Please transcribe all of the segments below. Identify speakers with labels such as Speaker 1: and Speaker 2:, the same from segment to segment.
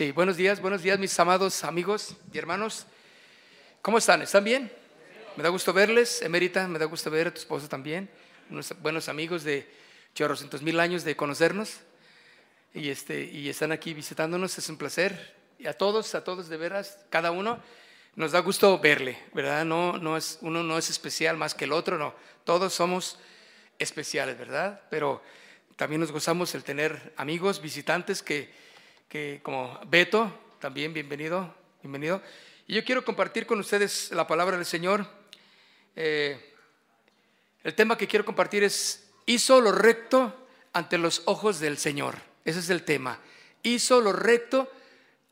Speaker 1: Sí, buenos días, buenos días mis amados amigos y hermanos. ¿Cómo están? ¿Están bien? Me da gusto verles, Emerita, me da gusto ver a tu esposo también, unos buenos amigos de chorrocientos mil años de conocernos y, este, y están aquí visitándonos, es un placer. Y a todos, a todos de veras, cada uno, nos da gusto verle, ¿verdad? No, no es, uno no es especial más que el otro, no, todos somos especiales, ¿verdad? Pero también nos gozamos el tener amigos, visitantes que que como Beto, también bienvenido, bienvenido. Y yo quiero compartir con ustedes la palabra del Señor. Eh, el tema que quiero compartir es, hizo lo recto ante los ojos del Señor. Ese es el tema. Hizo lo recto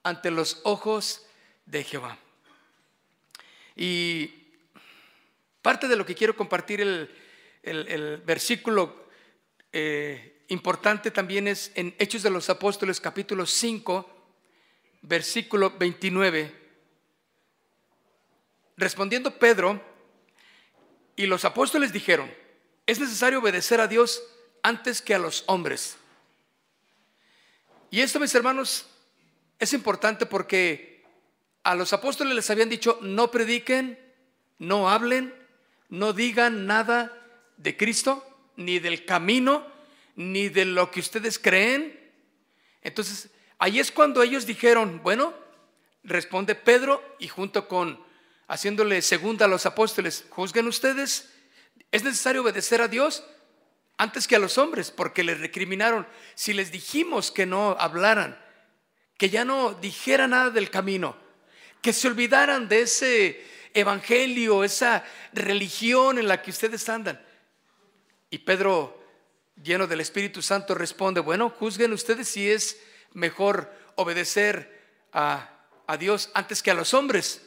Speaker 1: ante los ojos de Jehová. Y parte de lo que quiero compartir, el, el, versículo eh, importante también es en Hechos de los Apóstoles capítulo 5, versículo 29. Respondiendo Pedro, y los apóstoles dijeron, es necesario obedecer a Dios antes que a los hombres. Y esto, mis hermanos, es importante porque a los apóstoles les habían dicho, no prediquen, no hablen, no digan nada de Cristo, ni del camino, ni de lo que ustedes creen. Entonces, ahí es cuando ellos dijeron, bueno, responde Pedro y junto con haciéndole segunda a los apóstoles, juzguen ustedes, es necesario obedecer a Dios antes que a los hombres, porque les recriminaron, si les dijimos que no hablaran, que ya no dijera nada del camino, que se olvidaran de ese evangelio, esa religión en la que ustedes andan. Y Pedro lleno del Espíritu Santo, responde, bueno, juzguen ustedes si es mejor obedecer a, Dios antes que a los hombres.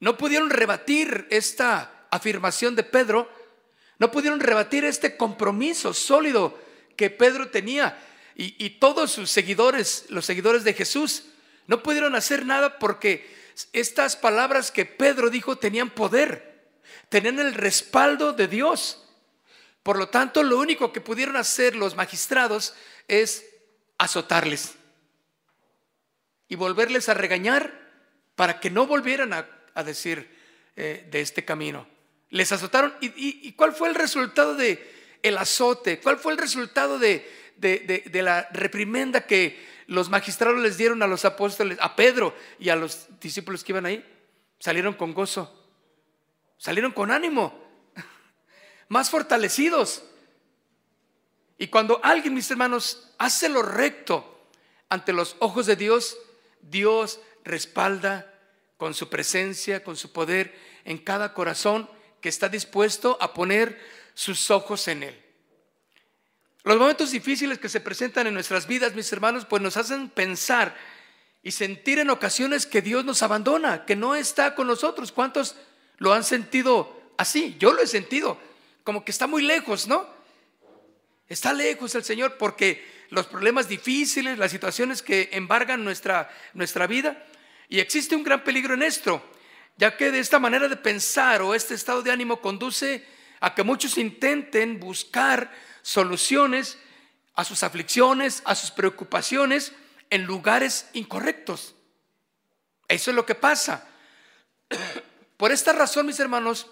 Speaker 1: No pudieron rebatir esta afirmación de Pedro, no pudieron rebatir este compromiso sólido que Pedro tenía y, y todos sus seguidores, los seguidores de Jesús, no pudieron hacer nada porque estas palabras que Pedro dijo tenían poder, tenían el respaldo de Dios. Por lo tanto, lo único que pudieron hacer los magistrados es azotarles y volverles a regañar para que no volvieran a, decir eh, de este camino. Les azotaron. ¿Y, cuál fue el resultado de el azote? ¿Cuál fue el resultado de, de la reprimenda que los magistrados les dieron a los apóstoles, a Pedro y a los discípulos que iban ahí? Salieron con gozo, salieron con ánimo más fortalecidos. Y cuando alguien, mis hermanos, hace lo recto ante los ojos de Dios, Dios respalda con su presencia, con su poder en cada corazón que está dispuesto a poner sus ojos en Él. Los momentos difíciles que se presentan en nuestras vidas, mis hermanos, pues nos hacen pensar y sentir en ocasiones que Dios nos abandona, que no está con nosotros. ¿Cuántos lo han sentido así? Yo lo he sentido como que está muy lejos, ¿no? Está lejos el Señor porque los problemas difíciles, las situaciones que embargan nuestra, nuestra vida, y existe un gran peligro en esto, ya que de esta manera de pensar o este estado de ánimo conduce a que muchos intenten buscar soluciones a sus aflicciones, a sus preocupaciones en lugares incorrectos. Eso es lo que pasa. Por esta razón, mis hermanos,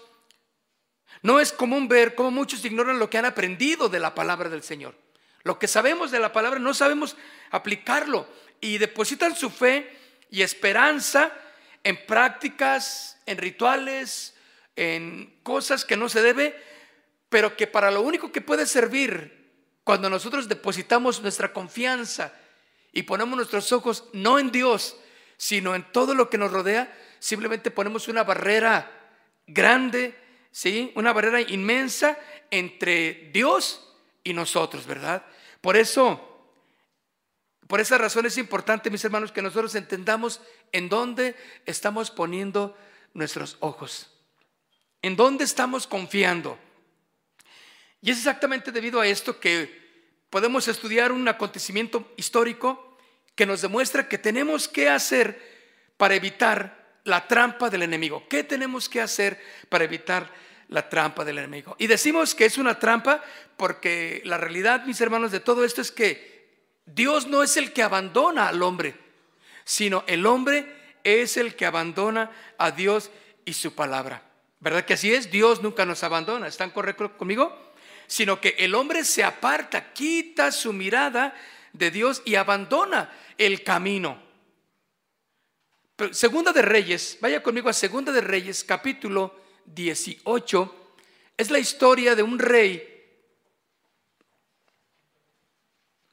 Speaker 1: no es común ver cómo muchos ignoran lo que han aprendido de la palabra del Señor. Lo que sabemos de la palabra no sabemos aplicarlo y depositan su fe y esperanza en prácticas, en rituales, en cosas que no se debe, pero que para lo único que puede servir cuando nosotros depositamos nuestra confianza y ponemos nuestros ojos no en Dios, sino en todo lo que nos rodea, simplemente ponemos una barrera grande ¿sí? Una barrera inmensa entre Dios y nosotros, ¿verdad? Por eso, Por esa razón es importante, mis hermanos, que nosotros entendamos en dónde estamos poniendo nuestros ojos, en dónde estamos confiando. Y es exactamente debido a esto que podemos estudiar un acontecimiento histórico que nos demuestra que tenemos que hacer para evitar la trampa del enemigo. ¿Qué tenemos que hacer para evitar la trampa del enemigo? Y decimos que es una trampa porque la realidad, mis hermanos, de todo esto es que Dios no es el que abandona al hombre, sino el hombre es el que abandona a Dios y su palabra. ¿Verdad que así es? Dios nunca nos abandona. ¿Están correctos conmigo? Sino que el hombre se aparta, quita su mirada de Dios y abandona el camino. Segunda de Reyes, vaya conmigo a Segunda de Reyes, capítulo 18. Es la historia de un rey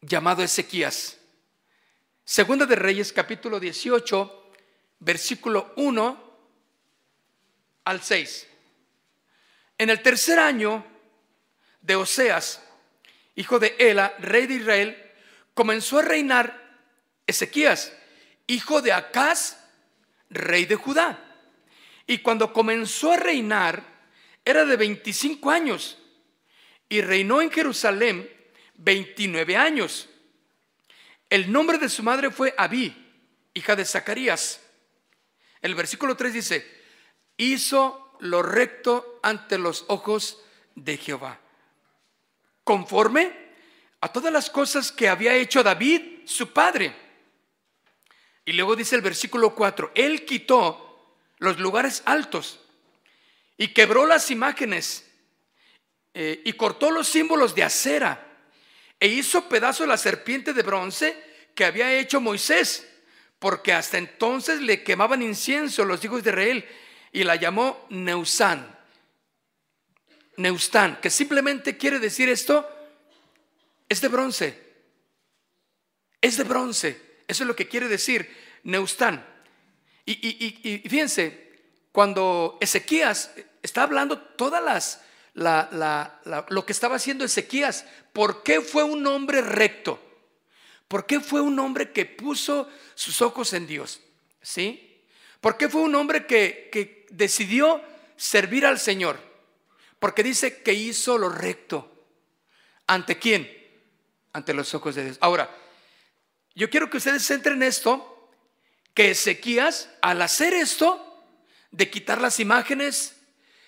Speaker 1: llamado Ezequías. Segunda de Reyes, capítulo 18, versículo 1 al 6. En el tercer año de Oseas, hijo de Ela, rey de Israel, comenzó a reinar Ezequías, hijo de Acaz, rey de Judá. Y cuando comenzó a reinar, era de 25 años y reinó en Jerusalén 29 años. El nombre de su madre fue Abí, hija de Zacarías. El versículo 3 dice, hizo lo recto ante los ojos de Jehová, conforme a todas las cosas que había hecho David, su padre. Y luego dice el versículo 4, él quitó los lugares altos y quebró las imágenes eh, y cortó los símbolos de acera e hizo pedazo la serpiente de bronce que había hecho Moisés, porque hasta entonces le quemaban incienso los hijos de Israel y la llamó Neusán. Neustán, que simplemente quiere decir esto, es de bronce. Es de bronce. Eso es lo que quiere decir Neustán. Y, y fíjense, cuando Ezequías está hablando todas las, lo que estaba haciendo Ezequías. ¿Por qué fue un hombre recto? ¿Por qué fue un hombre que puso sus ojos en Dios? ¿Sí? ¿Por qué fue un hombre que, que decidió servir al Señor? Porque dice que hizo lo recto. ¿Ante quién? Ante los ojos de Dios. Ahora, yo quiero que ustedes centren en esto, que Ezequías, al hacer esto, de quitar las imágenes,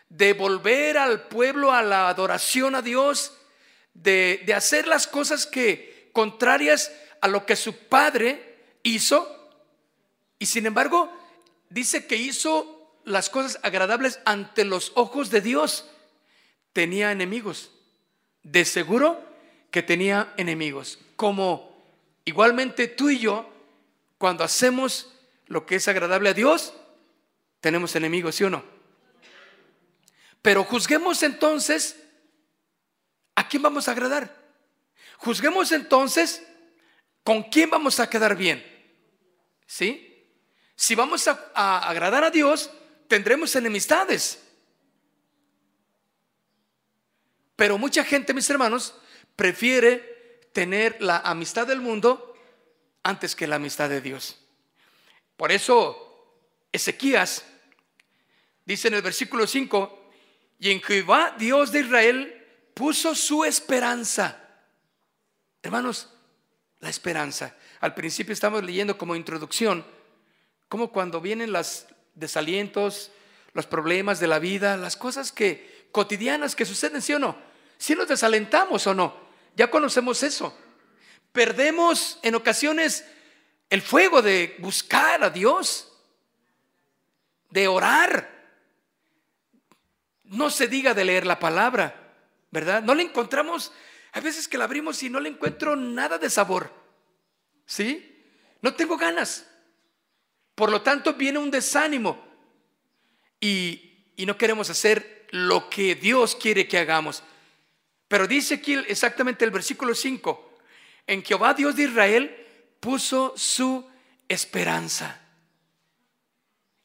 Speaker 1: de volver al pueblo a la adoración a Dios, de, hacer las cosas que contrarias a lo que su padre hizo. Y sin embargo, dice que hizo las cosas agradables ante los ojos de Dios. Tenía enemigos. De seguro que tenía enemigos. Como igualmente tú y yo, cuando hacemos lo que es agradable a Dios, tenemos enemigos, ¿sí o no? Pero juzguemos entonces a quién vamos a agradar. Juzguemos entonces con quién vamos a quedar bien. ¿Sí? Si vamos a, agradar a Dios, tendremos enemistades. Pero mucha gente, mis hermanos, prefiere tener la amistad del mundo antes que la amistad de Dios. Por eso, Ezequías dice en el versículo 5, y en Jehová, Dios de Israel, puso su esperanza. Hermanos, la esperanza. Al principio estamos leyendo como introducción, como cuando vienen los desalientos, los problemas de la vida, las cosas que cotidianas que suceden, ¿sí o no? Si nos desalentamos o no, ya conocemos eso. Perdemos en ocasiones el fuego de buscar a Dios, de orar, no se diga de leer la palabra, ¿verdad? No le encontramos, hay veces que la abrimos y no le encuentro nada de sabor. ¿Sí? No tengo ganas. Por lo tanto, viene un desánimo y, y no queremos hacer lo que Dios quiere que hagamos. Pero dice aquí exactamente el versículo 5, en Jehová Dios de Israel puso su esperanza.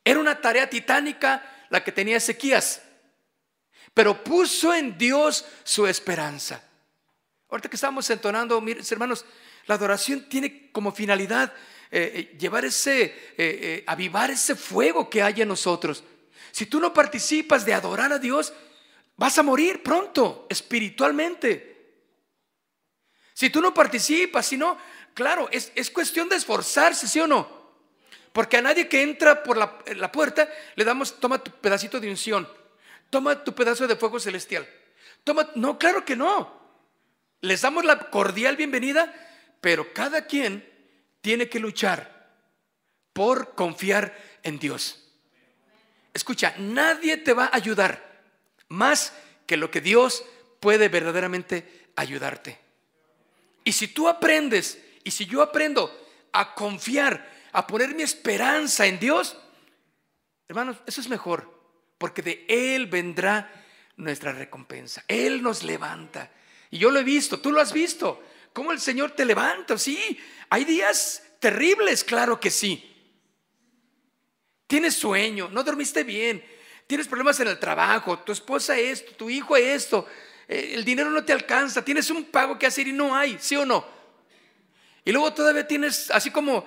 Speaker 1: Era una tarea titánica la que tenía Ezequías pero puso en Dios su esperanza. Ahorita que estamos entonando, mis hermanos, La adoración tiene como finalidad eh, eh, llevar ese, eh, avivar ese fuego que hay en nosotros. Si tú no participas de adorar a Dios, vas a morir pronto, espiritualmente. Si tú no participas, si no, claro, es, es cuestión de esforzarse, ¿sí o no? Porque a nadie que entra por la, la, puerta le damos, toma tu pedacito de unción, toma tu pedazo de fuego celestial. Toma, no, claro que no. Les damos la cordial bienvenida, pero cada quien tiene que luchar por confiar en Dios. Escucha, nadie te va a ayudar más que lo que Dios puede verdaderamente ayudarte. Y si tú aprendes, y si yo aprendo a confiar, a poner mi esperanza en Dios, hermanos, eso es mejor, porque de Él vendrá nuestra recompensa. Él nos levanta. Y yo lo he visto, tú lo has visto, cómo el Señor te levanta, sí, hay días terribles, claro que sí. Tienes sueño, no dormiste bien, tienes problemas en el trabajo, tu esposa esto, tu hijo esto, eh, el dinero no te alcanza, tienes un pago que hacer y no hay, ¿sí o no? Y luego todavía tienes así como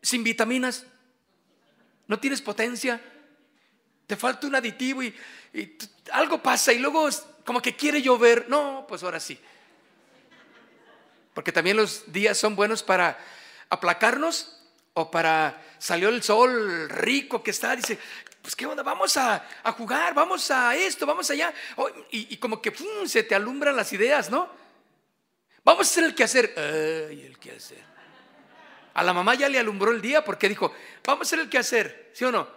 Speaker 1: sin vitaminas, no tienes potencia, te falta un aditivo y, algo pasa y luego como que quiere llover, no, pues ahora sí. Porque también los días son buenos para aplacarnos o para salió el sol rico que está, dice, pues qué onda, vamos a, jugar, vamos a esto, vamos allá. Y, como que se te alumbran las ideas, ¿no? Vamos a hacer el quehacer. Ay, el quehacer. A la mamá ya le alumbró el día porque dijo, vamos a hacer el quehacer, ¿sí o no?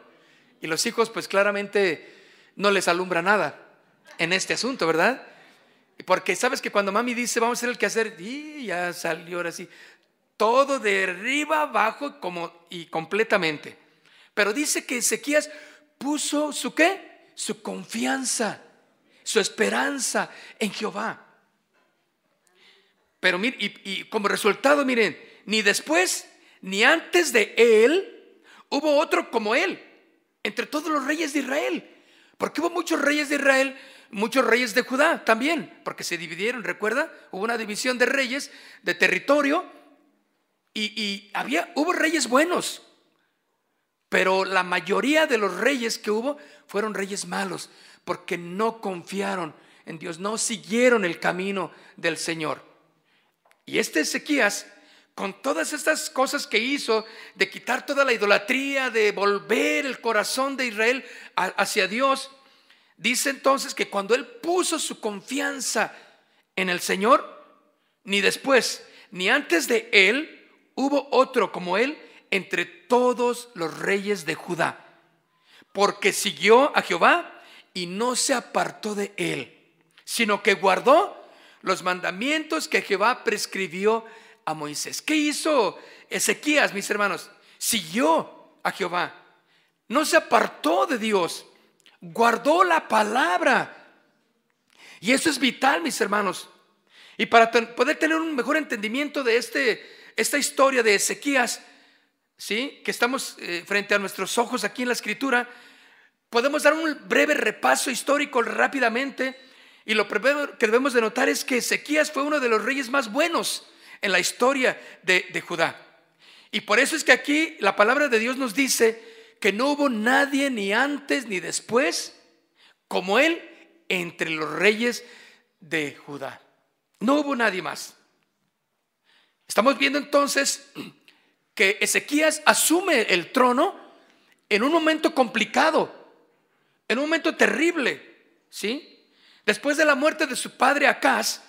Speaker 1: Y los hijos pues claramente no les alumbra nada en este asunto, ¿verdad? Porque sabes que cuando mami dice, vamos a hacer el quehacer, y ya salió ahora sí todo de arriba abajo como y completamente. Pero dice que Ezequías puso su qué? Su confianza, su esperanza en Jehová. Pero y, y como resultado, miren, ni después ni antes de él hubo otro como él, entre todos los reyes de Israel. Porque hubo muchos reyes de Israel, muchos reyes de Judá también, porque se dividieron, recuerda, hubo una división de reyes, de territorio, y, había, hubo reyes buenos, pero la mayoría de los reyes que hubo fueron reyes malos, porque no confiaron en Dios, no siguieron el camino del Señor. Y este Ezequías, con todas estas cosas que hizo, de quitar toda la idolatría, de volver el corazón de Israel hacia Dios, dice entonces que cuando él puso su confianza en el Señor, ni después, ni antes de él, hubo otro como él entre todos los reyes de Judá, porque siguió a Jehová y no se apartó de él, sino que guardó los mandamientos que Jehová prescribió a Moisés. ¿Qué hizo Ezequías, mis hermanos? Siguió a Jehová, no se apartó de Dios, guardó la palabra. Y eso es vital, mis hermanos. Y para poder tener un mejor entendimiento de este esta historia de Ezequías, ¿sí? que estamos eh, frente a nuestros ojos aquí en la escritura, podemos dar un breve repaso histórico rápidamente. Y lo primero que debemos de notar es que Ezequías fue uno de los reyes más buenos en la historia de, de Judá. Y por eso es que aquí la palabra de Dios nos dice que no hubo nadie ni antes ni después como él entre los reyes de Judá. No hubo nadie más. Estamos viendo entonces que Ezequías asume el trono en un momento complicado, en un momento terrible, ¿sí? Después de la muerte de su padre Acaz,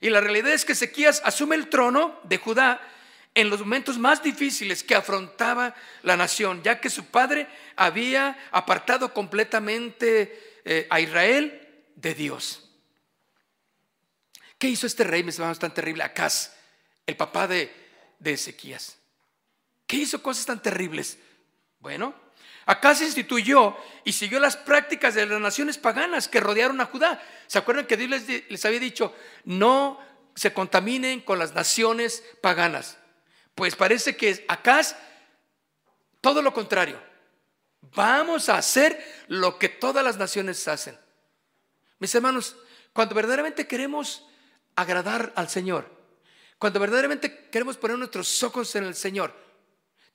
Speaker 1: y la realidad es que Ezequías asume el trono de Judá en los momentos más difíciles que afrontaba la nación, ya que su padre había apartado completamente eh, a Israel de Dios. ¿Qué hizo este rey, mis hermanos, tan terrible? Acaz el papá de, Ezequías. ¿Qué hizo cosas tan terribles? Bueno, acá se instituyó y siguió las prácticas de las naciones paganas que rodearon a Judá. ¿Se acuerdan que Dios les, había dicho, no se contaminen con las naciones paganas? Pues parece que acá todo lo contrario. Vamos a hacer lo que todas las naciones hacen. Mis hermanos, cuando verdaderamente queremos agradar al Señor, Cuando verdaderamente queremos poner nuestros ojos en el Señor,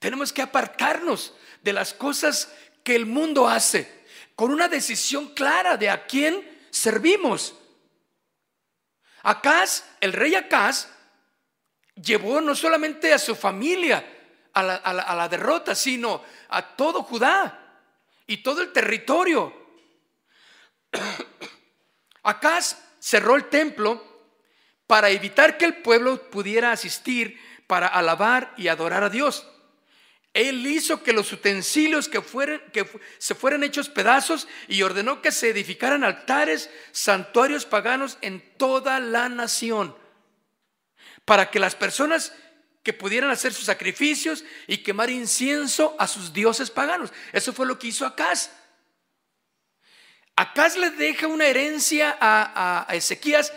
Speaker 1: tenemos que apartarnos de las cosas que el mundo hace, con una decisión clara de a quién servimos. Acaz, el rey Acaz, llevó no solamente a su familia a la, derrota, sino a todo Judá y todo el territorio. Acaz cerró el templo para evitar que el pueblo pudiera asistir para alabar y adorar a Dios. Él hizo que los utensilios que, fueran, que se fueran hechos pedazos y ordenó que se edificaran altares, santuarios paganos en toda la nación, para que las personas que pudieran hacer sus sacrificios y quemar incienso a sus dioses paganos. Eso fue lo que hizo Acaz. Acaz le deja una herencia a, a Ezequías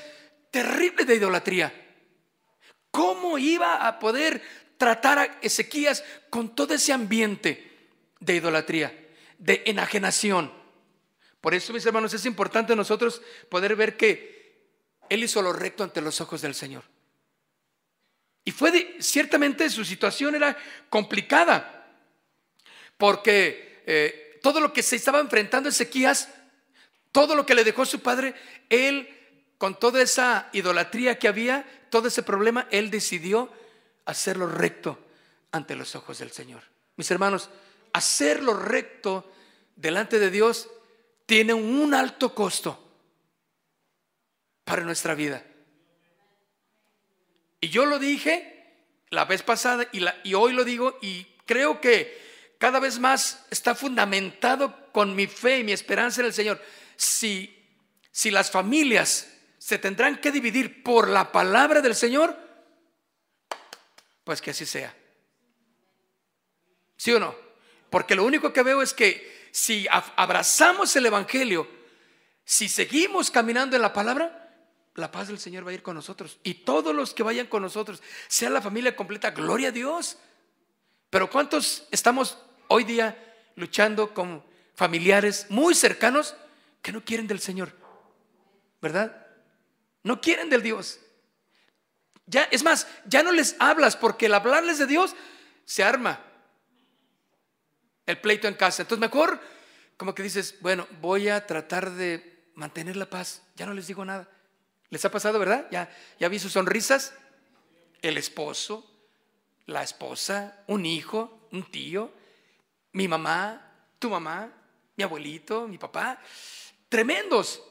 Speaker 1: terrible de idolatría. ¿Cómo iba a poder tratar a Ezequías con todo ese ambiente de idolatría, de enajenación. Por eso, mis hermanos, es importante nosotros poder ver que Él hizo lo recto ante los ojos del Señor. Y fue ciertamente su situación era complicada, porque eh, todo lo que se estaba enfrentando Ezequías, todo lo que le dejó su padre, él, con toda esa idolatría que había, todo ese problema, él decidió hacerlo recto ante los ojos del Señor. Mis hermanos, hacerlo recto delante de Dios tiene un alto costo para nuestra vida. Y yo lo dije la vez pasada y, y hoy lo digo y creo que cada vez más está fundamentado con mi fe y mi esperanza en el Señor. Si, si las familias se tendrán que dividir por la palabra del Señor, pues que así sea. ¿Sí o no? Porque lo único que veo es que si abrazamos el Evangelio, si seguimos caminando en la palabra, la paz del Señor va a ir con nosotros. Y todos los que vayan con nosotros, sea la familia completa, gloria a Dios. Pero ¿cuántos estamos hoy día luchando con familiares muy cercanos que no quieren del Señor? ¿Verdad? No quieren del Dios. Ya, es más, ya no les hablas porque el hablarles de Dios se arma el pleito en casa. Entonces mejor como que dices, bueno, voy a tratar de mantener la paz. Ya no les digo nada. ¿Les ha pasado, verdad? Ya, ya vi sus sonrisas. El esposo, la esposa, un hijo, un tío, mi mamá, tu mamá, mi abuelito, mi papá. Tremendos.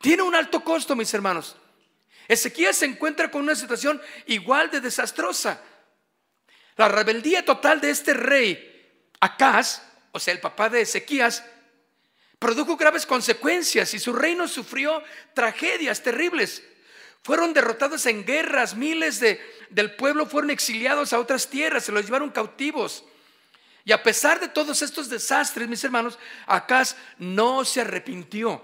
Speaker 1: Tiene un alto costo, mis hermanos. Ezequías se encuentra con una situación igual de desastrosa. La rebeldía total de este rey, Acaz, o sea, el papá de Ezequías, produjo graves consecuencias y su reino sufrió tragedias terribles. Fueron derrotados en guerras, miles de, del pueblo fueron exiliados a otras tierras, se los llevaron cautivos. Y a pesar de todos estos desastres, mis hermanos, Acaz no se arrepintió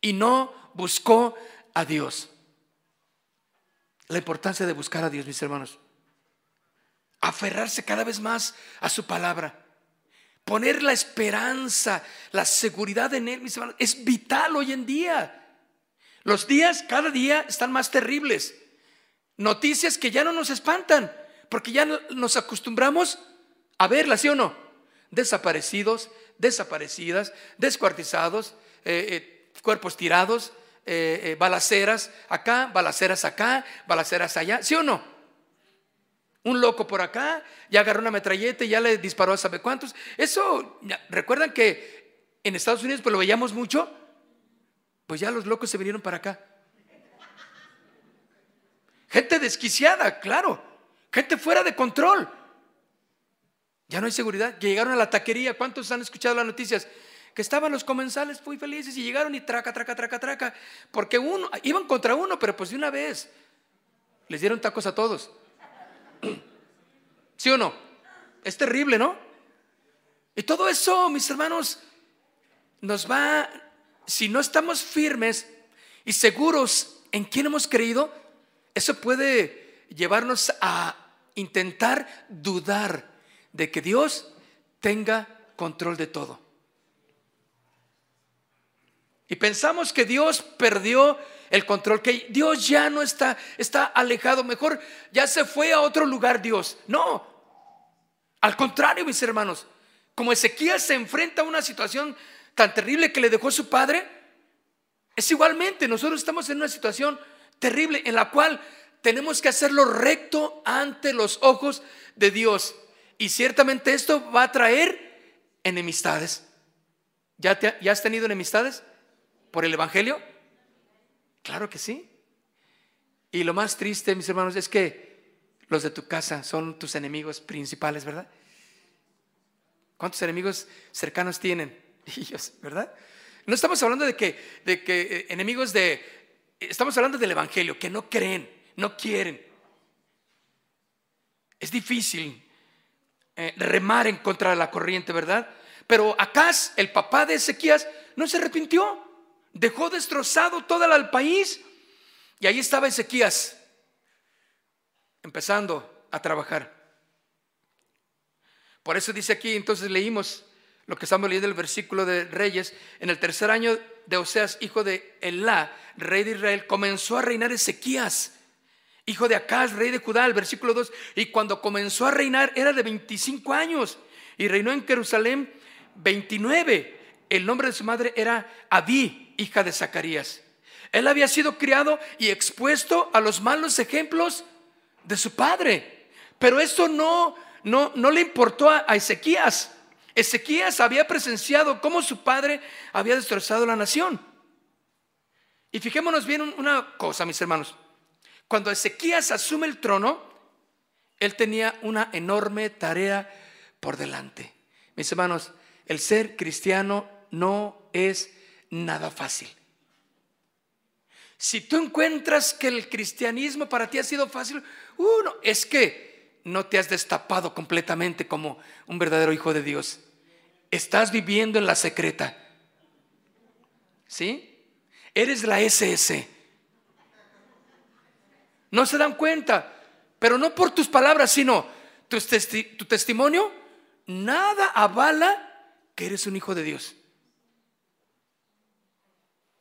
Speaker 1: y no buscó a Dios la importancia de buscar a Dios, mis hermanos. Aferrarse cada vez más a su palabra. Poner la esperanza, la seguridad en Él, mis hermanos, es vital hoy en día. Los días cada día están más terribles. Noticias que ya no nos espantan, porque ya nos acostumbramos a verlas, ¿sí o no? Desaparecidos, desaparecidas, descuartizados, eh, eh, cuerpos tirados, eh, eh, balaceras acá, balaceras acá, balaceras allá, ¿sí o no? Un loco por acá, ya agarró una metralleta y ya le disparó a sabe cuántos. Eso, ¿recuerdan que en Estados Unidos pues lo veíamos mucho? Pues ya los locos se vinieron para acá. Gente desquiciada, claro. Gente fuera de control. Ya no hay seguridad. Llegaron a la taquería. ¿Cuántos han escuchado las noticias? Que estaban los comensales muy felices y llegaron y traca, traca, traca, traca, porque uno, iban contra uno, pero pues de una vez les dieron tacos a todos. ¿Sí o no? Es terrible, ¿no? Y todo eso, mis hermanos, nos va, si no estamos firmes y seguros en quién hemos creído, eso puede llevarnos a intentar dudar de que Dios tenga control de todo. Y pensamos que Dios perdió el control, que Dios ya no está, está alejado, mejor ya se fue a otro lugar Dios. No, al contrario, mis hermanos, como Ezequías se enfrenta a una situación tan terrible que le dejó su padre, es igualmente, nosotros estamos en una situación terrible en la cual tenemos que hacerlo recto ante los ojos de Dios. Y ciertamente esto va a traer enemistades. ¿Ya, ¿Ya has tenido enemistades por el Evangelio? Claro que sí. Y lo más triste, mis hermanos, es que los de tu casa son tus enemigos principales, ¿verdad? ¿Cuántos enemigos cercanos tienen? Ellos, ¿verdad? No estamos hablando de que, de que eh, enemigos de... Estamos hablando del Evangelio, que no creen, no quieren. Es difícil eh, remar en contra de la corriente, ¿verdad? Pero Acaz, el papá de Ezequías, no se arrepintió. Dejó destrozado todo el país. Y ahí estaba Ezequías, empezando a trabajar. Por eso dice aquí, entonces leímos lo que estamos leyendo el versículo de Reyes, en el tercer año de Oseas, hijo de Elá, rey de Israel, comenzó a reinar Ezequías, hijo de Acaz, rey de Judá, el versículo 2, y cuando comenzó a reinar era de 25 años, y reinó en Jerusalén 29. El nombre de su madre era Abí, hija de Zacarías. Él había sido criado y expuesto a los malos ejemplos de su padre. Pero esto no, no, no le importó a, Ezequías. Ezequías había presenciado cómo su padre había destrozado la nación. Y fijémonos bien una cosa, mis hermanos. Cuando Ezequías asume el trono, él tenía una enorme tarea por delante. Mis hermanos, el ser cristiano no es nada fácil. Si tú encuentras que el cristianismo para ti ha sido fácil, uno, es que no te has destapado completamente como un verdadero hijo de Dios. Estás viviendo en la secreta. ¿Sí? Eres la SS. No se dan cuenta, pero no por tus palabras, sino tu, tu testimonio, nada avala que eres un hijo de Dios.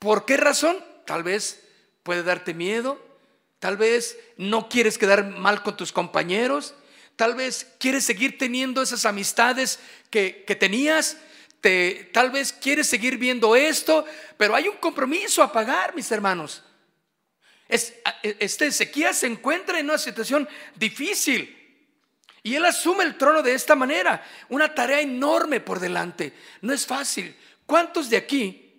Speaker 1: ¿Por qué razón? Tal vez puede darte miedo, tal vez no quieres quedar mal con tus compañeros, tal vez quieres seguir teniendo esas amistades que, tenías, te, tal vez quieres seguir viendo esto, pero hay un compromiso a pagar, mis hermanos. este Ezequías se encuentra en una situación difícil. Y él asume el trono de esta manera, una tarea enorme por delante. No es fácil. ¿Cuántos de aquí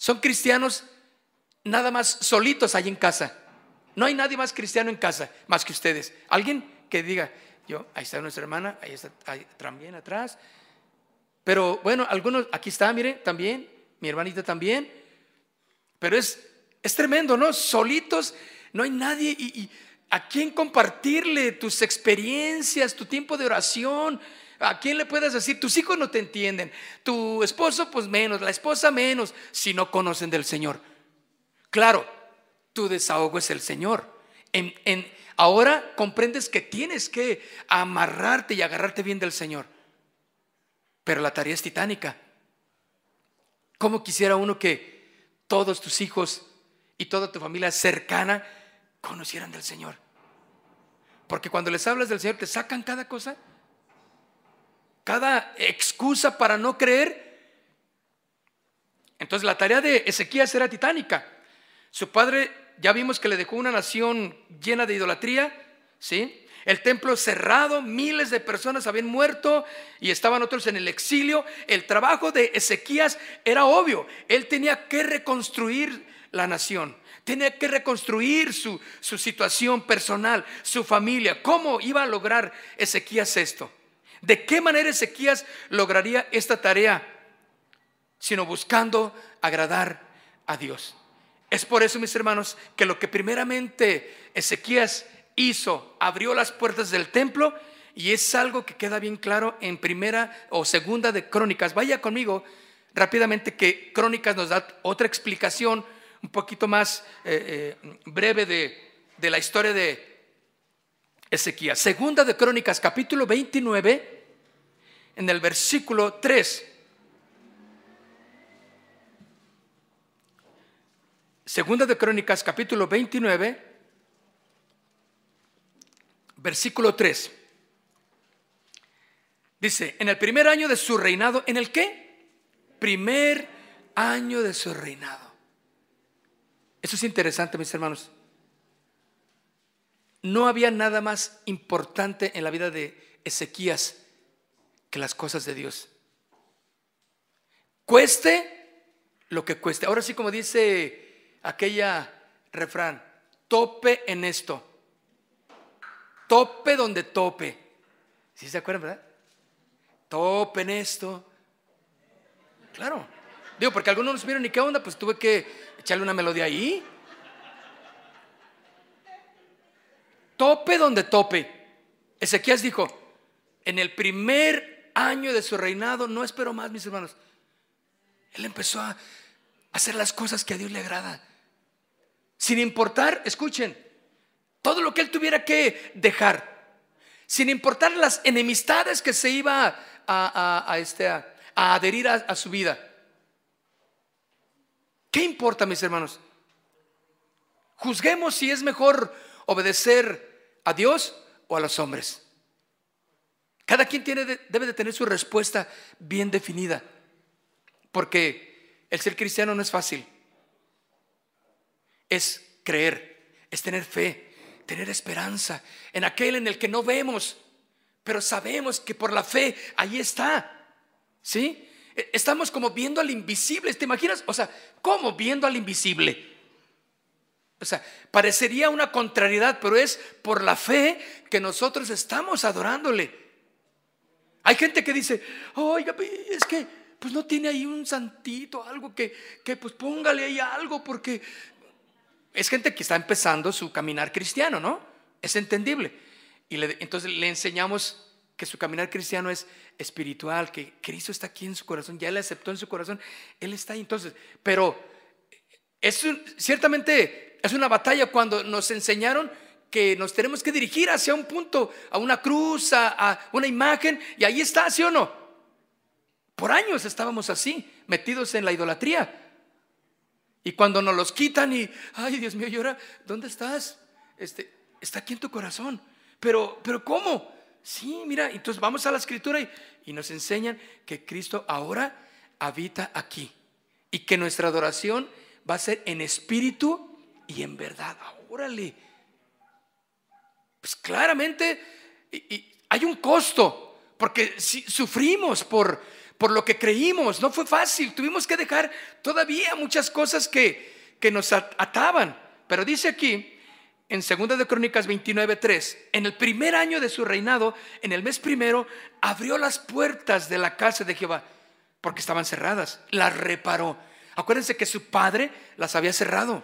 Speaker 1: son cristianos nada más solitos ahí en casa? No hay nadie más cristiano en casa, más que ustedes. Alguien que diga, yo, ahí está nuestra hermana, ahí está también atrás. Pero bueno, algunos, aquí está, mire, también, mi hermanita también. Pero es, es tremendo, ¿no? Solitos, no hay nadie. y ¿A quién compartirle tus experiencias, tu tiempo de oración? ¿A quién le puedes decir? Tus hijos no te entienden, tu esposo pues menos, la esposa menos, si no conocen del Señor. Claro, tu desahogo es el Señor. En, ahora comprendes que tienes que amarrarte y agarrarte bien del Señor. Pero la tarea es titánica. ¿Cómo quisiera uno que todos tus hijos y toda tu familia cercana conocieran del Señor. Porque cuando les hablas del Señor te sacan cada cosa, cada excusa para no creer. Entonces la tarea de Ezequías era titánica. Su padre ya vimos que le dejó una nación llena de idolatría, ¿sí? El templo cerrado, miles de personas habían muerto y estaban otros en el exilio. El trabajo de Ezequías era obvio. Él tenía que reconstruir la nación. Tenía que reconstruir su, su situación personal, su familia. ¿Cómo iba a lograr Ezequías esto? ¿De qué manera Ezequías lograría esta tarea? Sino buscando agradar a Dios. Es por eso, mis hermanos, que lo que primeramente Ezequías hizo, abrió las puertas del templo y es algo que queda bien claro en primera o segunda de Crónicas. Vaya conmigo rápidamente que Crónicas nos da otra explicación un poquito más eh, eh, breve de, de la historia de Ezequías. Segunda de Crónicas, capítulo 29, en el versículo 3. Segunda de Crónicas, capítulo 29, versículo 3. Dice, en el primer año de su reinado, ¿en el qué? Primer año de su reinado. Eso es interesante, mis hermanos. No había nada más importante en la vida de Ezequías que las cosas de Dios. Cueste lo que cueste. Ahora sí, como dice aquella refrán, tope en esto. Tope donde tope. ¿Sí se acuerdan, verdad? Tope en esto. Claro. Digo, porque algunos no supieron ni qué onda, pues tuve que echarle una melodía ahí. Tope donde tope. Ezequías dijo, en el primer año de su reinado, no espero más, mis hermanos. Él empezó a hacer las cosas que a Dios le agrada. Sin importar, escuchen, todo lo que él tuviera que dejar. Sin importar las enemistades que se iba a, este, a, adherir a su vida. ¿Qué importa, mis hermanos? Juzguemos si es mejor obedecer ¿A Dios o a los hombres? Cada quien tiene, debe de tener su respuesta bien definida, porque el ser cristiano no es fácil. Es creer, es tener fe, tener esperanza en aquel en el que no vemos, pero sabemos que por la fe ahí está. ¿Sí? E, estamos como viendo al invisible, ¿te imaginas? O sea, ¿cómo viendo al invisible? O sea, parecería una contrariedad, pero es por la fe que nosotros estamos adorándole. Hay gente que dice, oiga, es que pues no tiene ahí un santito, algo que, que pues póngale ahí algo, porque es gente que está empezando su caminar cristiano, ¿no? Es entendible. Y entonces le enseñamos que su caminar cristiano es espiritual, que Cristo está aquí en su corazón, ya le aceptó en su corazón, Él está ahí. Entonces, pero es ciertamente es una batalla cuando nos enseñaron que nos tenemos que dirigir hacia un punto, a una cruz, a, una imagen, y ahí está, ¿sí o no? Por años estábamos así, metidos en la idolatría. Y cuando nos los quitan y, ay Dios mío, llora, ¿dónde estás? Este, está aquí en tu corazón. Pero, pero ¿cómo? Sí, mira, entonces vamos a la escritura y, y nos enseñan que Cristo ahora habita aquí y que nuestra adoración va a ser en espíritu y en verdad, órale. Pues claramente hay un costo, porque si, sufrimos por, por lo que creímos, no fue fácil, tuvimos que dejar todavía muchas cosas que, que nos ataban. Pero dice aquí, en 2 de Crónicas 29:3, en el primer año de su reinado, en el mes primero, abrió las puertas de la casa de Jehová, porque estaban cerradas, las reparó. Acuérdense que su padre las había cerrado.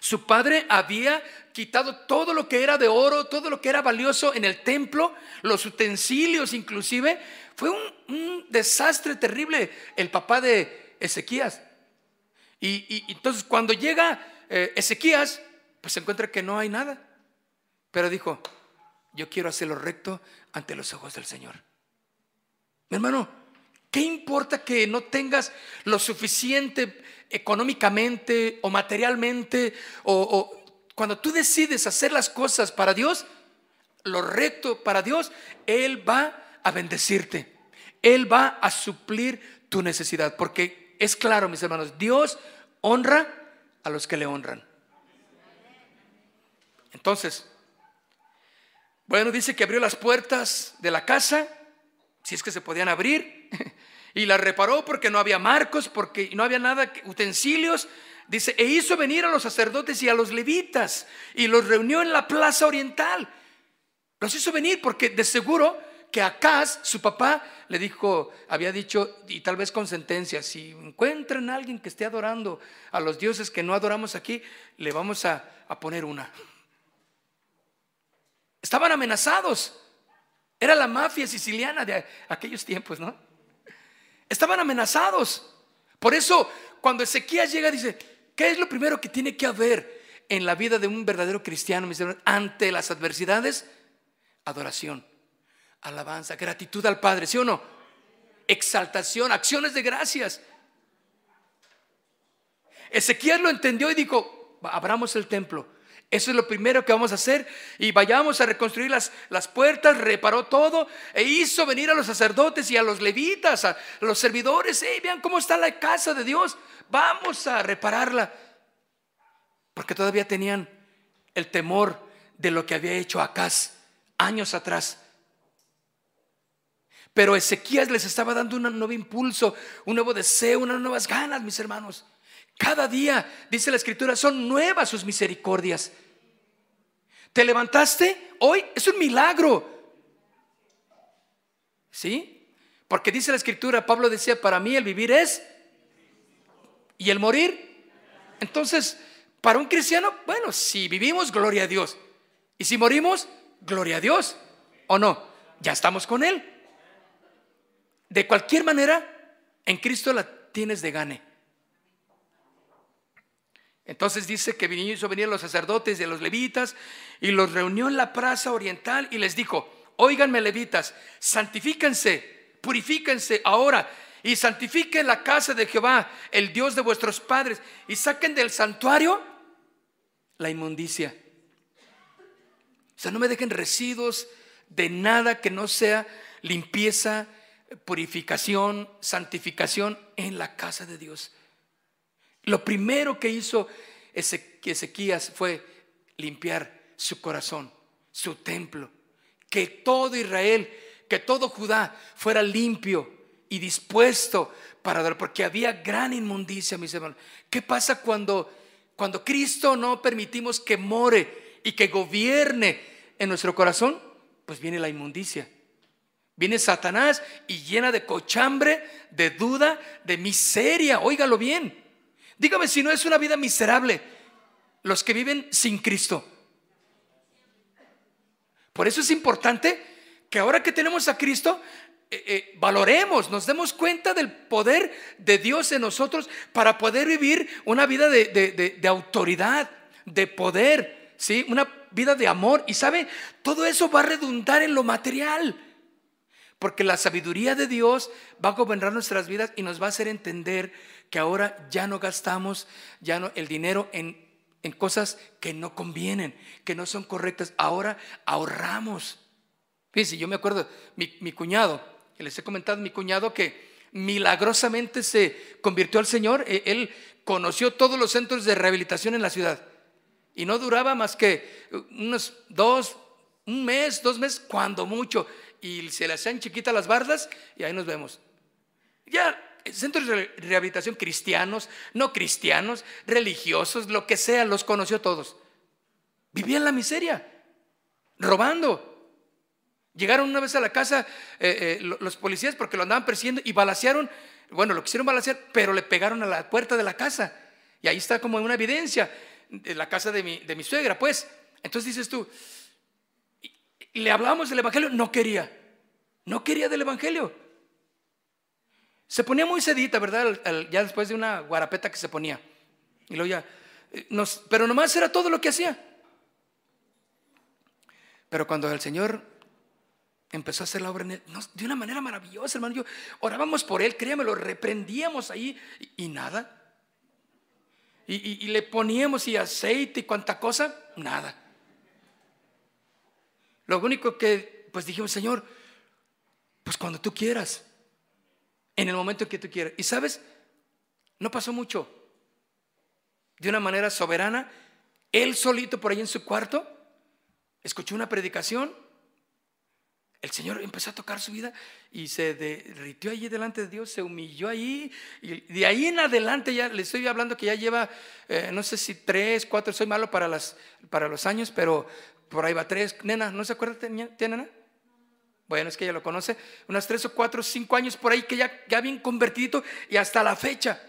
Speaker 1: Su padre había quitado todo lo que era de oro, todo lo que era valioso en el templo, los utensilios inclusive. Fue un, desastre terrible el papá de Ezequías. Y, entonces cuando llega eh, Ezequías, pues se encuentra que no hay nada. Pero dijo, yo quiero hacerlo recto ante los ojos del Señor. Mi hermano, ¿qué importa que no tengas lo suficiente económicamente o materialmente, o, cuando tú decides hacer las cosas para Dios, lo recto para Dios, Él va a bendecirte. Él va a suplir tu necesidad. Porque es claro, mis hermanos, Dios honra a los que le honran. Entonces, bueno, dice que abrió las puertas de la casa, si es que se podían abrir. Y la reparó porque no había marcos, porque no había nada, utensilios. Dice, e hizo venir a los sacerdotes y a los levitas y los reunió en la plaza oriental. Los hizo venir porque de seguro que Acaz, su papá, le dijo, había dicho, y tal vez con sentencia, si encuentran a alguien que esté adorando a los dioses que no adoramos aquí, le vamos a, a poner una. Estaban amenazados. Era la mafia siciliana de aquellos tiempos, ¿no? Estaban amenazados. Por eso, cuando Ezequías llega, dice, ¿qué es lo primero que tiene que haber en la vida de un verdadero cristiano, ante las adversidades? Adoración, alabanza, gratitud al Padre, ¿sí o no? Exaltación, acciones de gracias. Ezequiel lo entendió y dijo, abramos el templo. Eso es lo primero que vamos a hacer. Y vayamos a reconstruir las, las puertas, reparó todo e hizo venir a los sacerdotes y a los levitas, a los servidores. Hey, vean cómo está la casa de Dios. Vamos a repararla. Porque todavía tenían el temor de lo que había hecho Acaz años atrás. Pero Ezequiel les estaba dando un nuevo impulso, un nuevo deseo, unas nuevas ganas, mis hermanos. Cada día, dice la escritura, son nuevas sus misericordias. ¿Te levantaste hoy? Es un milagro. ¿Sí? Porque dice la escritura, Pablo decía, para mí el vivir es y el morir. Entonces, para un cristiano, bueno, si vivimos, gloria a Dios. Y si morimos, gloria a Dios. ¿O no? Ya estamos con Él. De cualquier manera, en Cristo la tienes de gane. Entonces dice que hizo venir los sacerdotes y los levitas y los reunió en la plaza oriental y les dijo, oíganme levitas, santifíquense, purifíquense ahora y santifiquen la casa de Jehová, el Dios de vuestros padres, y saquen del santuario la inmundicia. O sea, no me dejen residuos de nada que no sea limpieza, purificación, santificación en la casa de Dios. Lo primero que hizo Ezequías fue limpiar su corazón, su templo, que todo Israel, que todo Judá fuera limpio y dispuesto para dar, porque había gran inmundicia, mis hermanos. ¿Qué pasa cuando, cuando Cristo no permitimos que more y que gobierne en nuestro corazón? Pues viene la inmundicia. Viene Satanás y llena de cochambre, de duda, de miseria. Óigalo bien. Dígame si no es una vida miserable los que viven sin Cristo. Por eso es importante que ahora que tenemos a Cristo, eh, eh, valoremos, nos demos cuenta del poder de Dios en nosotros para poder vivir una vida de, de autoridad, de poder, ¿sí? una vida de amor. Y sabe, todo eso va a redundar en lo material. Porque la sabiduría de Dios va a gobernar nuestras vidas y nos va a hacer entender que ahora ya no gastamos ya no, el dinero en, en cosas que no convienen, que no son correctas. Ahora ahorramos. Fíjense, yo me acuerdo, mi, mi cuñado, que les he comentado, mi cuñado que milagrosamente se convirtió al Señor, e, él conoció todos los centros de rehabilitación en la ciudad. Y no duraba más que unos dos, un mes, dos meses, cuando mucho. Y se le hacían chiquitas las bardas y ahí nos vemos. Ya centros de rehabilitación cristianos, no cristianos, religiosos, lo que sea, los conoció todos. Vivían la miseria, robando. Llegaron una vez a la casa eh, eh, los policías porque lo andaban persiguiendo y balacearon, bueno, lo quisieron balacear, pero le pegaron a la puerta de la casa. Y ahí está como una evidencia de la casa de mi, de mi suegra, pues. Entonces dices tú, le hablábamos del Evangelio, no quería, no quería del Evangelio. Se ponía muy sedita, ¿verdad? ya después de una guarapeta que se ponía. Y luego ya, eh, nos, pero nomás era todo lo que hacía. Pero cuando el Señor empezó a hacer la obra en él, de una manera maravillosa, hermano. Yo orábamos por él, créame, lo reprendíamos ahí y, nada. Y, y, le poníamos y aceite y cuanta cosa, nada. Lo único que, pues dijimos, Señor, pues cuando tú quieras en el momento que tú quieras. Y sabes, no pasó mucho. De una manera soberana, él solito por ahí en su cuarto, escuchó una predicación. El Señor empezó a tocar su vida y se derritió allí delante de Dios, se humilló allí. Y de ahí en adelante, ya le estoy hablando que ya lleva, eh, no sé si tres, cuatro, soy malo para, las, para los años, pero por ahí va tres. Nena, ¿no se acuerda, tiene nena? Bueno, es que ella lo conoce, unas tres o cuatro, cinco años por ahí que ya, ya bien convertido y hasta la fecha.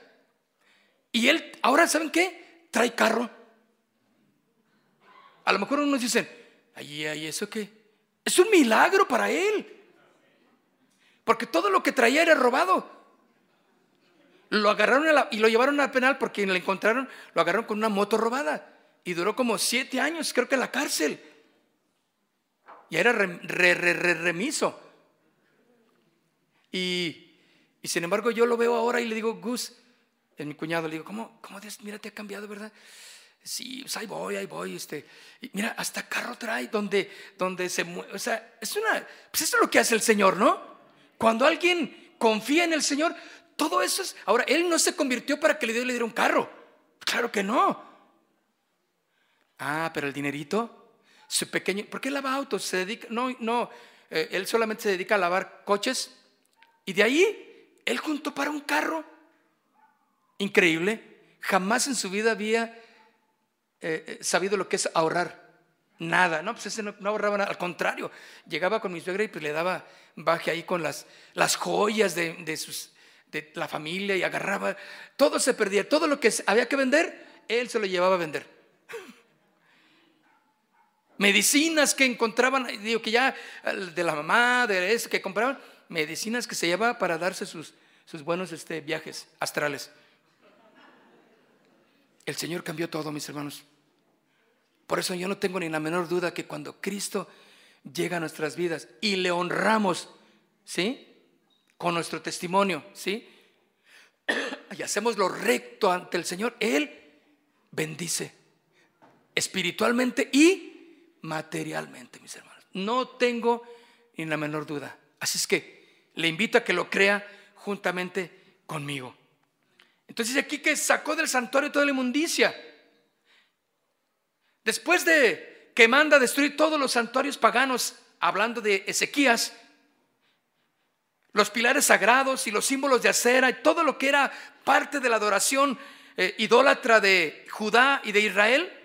Speaker 1: Y él, ahora, ¿saben qué? Trae carro. A lo mejor unos dicen, ay, ay, ¿eso qué? Es un milagro para él. Porque todo lo que traía era robado. Lo agarraron y lo llevaron al penal porque le encontraron, lo agarraron con una moto robada. Y duró como siete años, creo que en la cárcel. Ya era remiso. Y, sin embargo yo lo veo ahora y le digo, Gus, En mi cuñado le digo, ¿cómo, cómo Dios, mira, te ha cambiado, verdad? Sí, pues ahí voy, ahí voy. Este, mira, hasta carro trae donde, donde se mueve. O sea, es una. Pues eso es lo que hace el Señor, ¿no? Cuando alguien confía en el Señor, todo eso es. Ahora, Él no se convirtió para que le diera un carro. Claro que no. Ah, pero el dinerito, su pequeño. ¿Por qué lava autos? Se dedica. No, no. Eh, él solamente se dedica a lavar coches. Y de ahí, Él juntó para un carro. Increíble. Jamás en su vida había eh, eh, sabido lo que es ahorrar. Nada, no, pues ese no, ahorraba nada, al contrario, llegaba con mi suegra y pues le daba baje ahí con las, las joyas de, sus, de la familia y agarraba, todo se perdía, todo lo que había que vender, él se lo llevaba a vender. Medicinas que encontraban, digo que ya de la mamá, de eso que compraban, medicinas que se llevaba para darse sus, sus buenos este, viajes astrales. El Señor cambió todo, mis hermanos. Por eso yo no tengo ni la menor duda que cuando Cristo llega a nuestras vidas y le honramos, ¿sí? Con nuestro testimonio, ¿sí? Y hacemos lo recto ante el Señor, Él bendice espiritualmente y materialmente, mis hermanos. No tengo ni la menor duda. Así es que le invito a que lo crea juntamente conmigo. Entonces aquí que sacó del santuario toda la inmundicia. Después de que manda destruir todos los santuarios paganos, hablando de Ezequías, los pilares sagrados y los símbolos de acera y todo lo que era parte de la adoración eh, idólatra de Judá y de Israel.